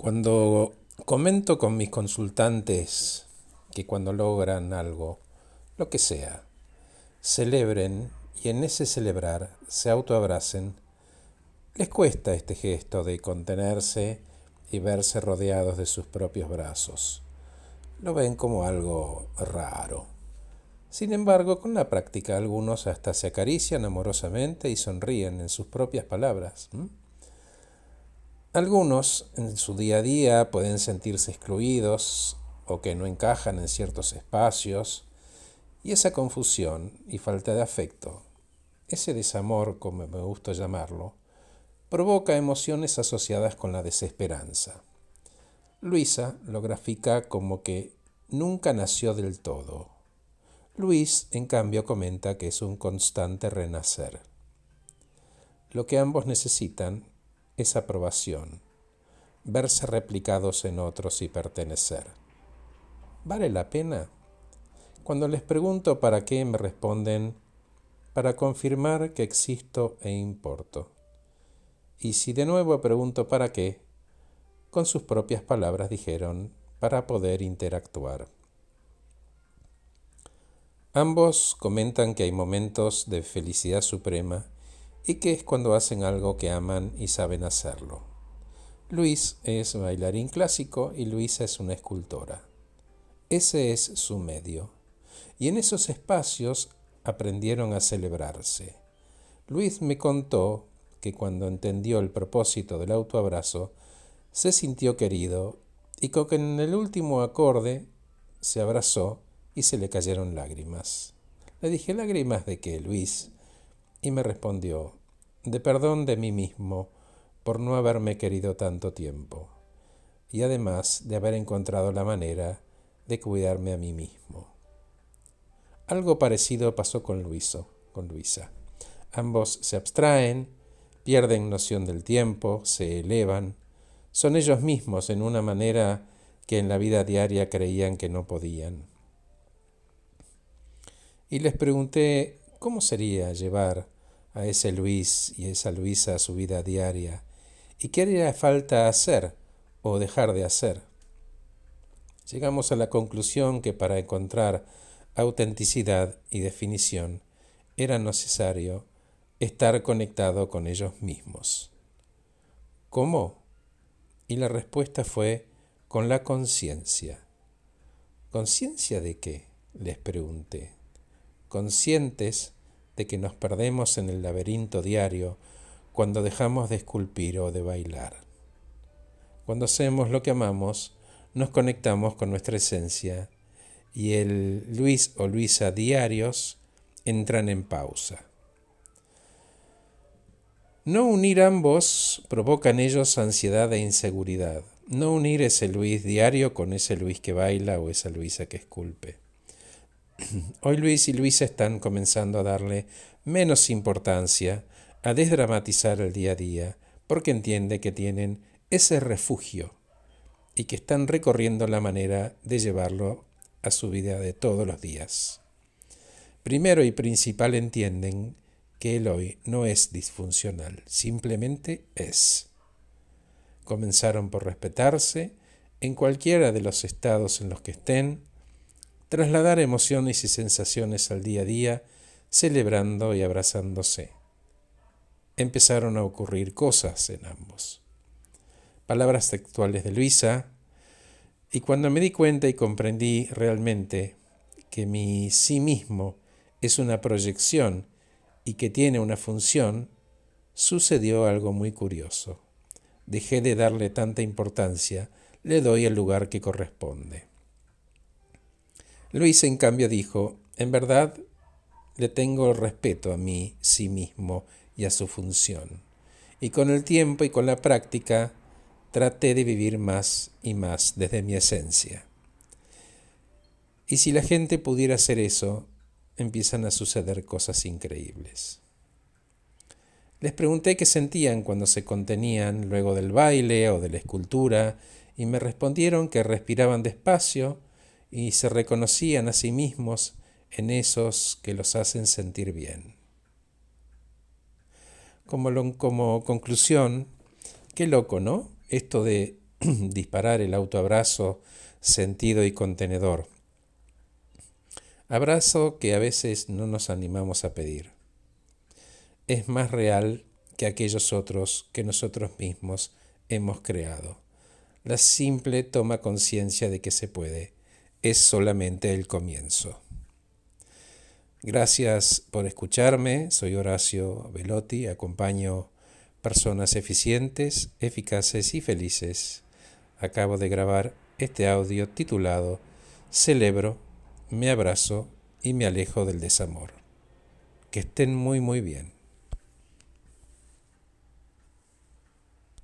Cuando comento con mis consultantes que cuando logran algo, lo que sea, celebren y en ese celebrar se autoabracen, les cuesta este gesto de contenerse y verse rodeados de sus propios brazos. Lo ven como algo raro. Sin embargo, con la práctica algunos hasta se acarician amorosamente y sonríen en sus propias palabras. Algunos en su día a día pueden sentirse excluidos o que no encajan en ciertos espacios y esa confusión y falta de afecto, ese desamor como me gusta llamarlo, provoca emociones asociadas con la desesperanza. Luisa lo grafica como que nunca nació del todo. Luis, en cambio, comenta que es un constante renacer. Lo que ambos necesitan esa aprobación, verse replicados en otros y pertenecer. ¿Vale la pena? Cuando les pregunto para qué me responden, para confirmar que existo e importo. Y si de nuevo pregunto para qué, con sus propias palabras dijeron, para poder interactuar. Ambos comentan que hay momentos de felicidad suprema y que es cuando hacen algo que aman y saben hacerlo. Luis es bailarín clásico y Luisa es una escultora. Ese es su medio. Y en esos espacios aprendieron a celebrarse. Luis me contó que cuando entendió el propósito del autoabrazo, se sintió querido y que en el último acorde se abrazó y se le cayeron lágrimas. Le dije lágrimas de que Luis y me respondió, de perdón de mí mismo por no haberme querido tanto tiempo, y además de haber encontrado la manera de cuidarme a mí mismo. Algo parecido pasó con Luiso, con Luisa. Ambos se abstraen, pierden noción del tiempo, se elevan, son ellos mismos en una manera que en la vida diaria creían que no podían. Y les pregunté ¿Cómo sería llevar a ese Luis y esa Luisa a su vida diaria? ¿Y qué haría falta hacer o dejar de hacer? Llegamos a la conclusión que para encontrar autenticidad y definición era necesario estar conectado con ellos mismos. ¿Cómo? Y la respuesta fue con la conciencia. ¿Conciencia de qué? les pregunté conscientes de que nos perdemos en el laberinto diario cuando dejamos de esculpir o de bailar. Cuando hacemos lo que amamos, nos conectamos con nuestra esencia y el Luis o Luisa diarios entran en pausa. No unir ambos provoca en ellos ansiedad e inseguridad. No unir ese Luis diario con ese Luis que baila o esa Luisa que esculpe. Hoy Luis y Luisa están comenzando a darle menos importancia, a desdramatizar el día a día, porque entiende que tienen ese refugio y que están recorriendo la manera de llevarlo a su vida de todos los días. Primero y principal entienden que el hoy no es disfuncional, simplemente es. Comenzaron por respetarse en cualquiera de los estados en los que estén, trasladar emociones y sensaciones al día a día, celebrando y abrazándose. Empezaron a ocurrir cosas en ambos. Palabras textuales de Luisa, y cuando me di cuenta y comprendí realmente que mi sí mismo es una proyección y que tiene una función, sucedió algo muy curioso. Dejé de darle tanta importancia, le doy el lugar que corresponde. Luis, en cambio, dijo, en verdad le tengo respeto a mí sí mismo y a su función. Y con el tiempo y con la práctica traté de vivir más y más desde mi esencia. Y si la gente pudiera hacer eso, empiezan a suceder cosas increíbles. Les pregunté qué sentían cuando se contenían luego del baile o de la escultura y me respondieron que respiraban despacio, y se reconocían a sí mismos en esos que los hacen sentir bien. Como, como conclusión, qué loco, ¿no? Esto de disparar el autoabrazo sentido y contenedor. Abrazo que a veces no nos animamos a pedir. Es más real que aquellos otros que nosotros mismos hemos creado. La simple toma conciencia de que se puede es solamente el comienzo. Gracias por escucharme, soy Horacio Velotti, acompaño personas eficientes, eficaces y felices. Acabo de grabar este audio titulado Celebro, me abrazo y me alejo del desamor. Que estén muy muy bien.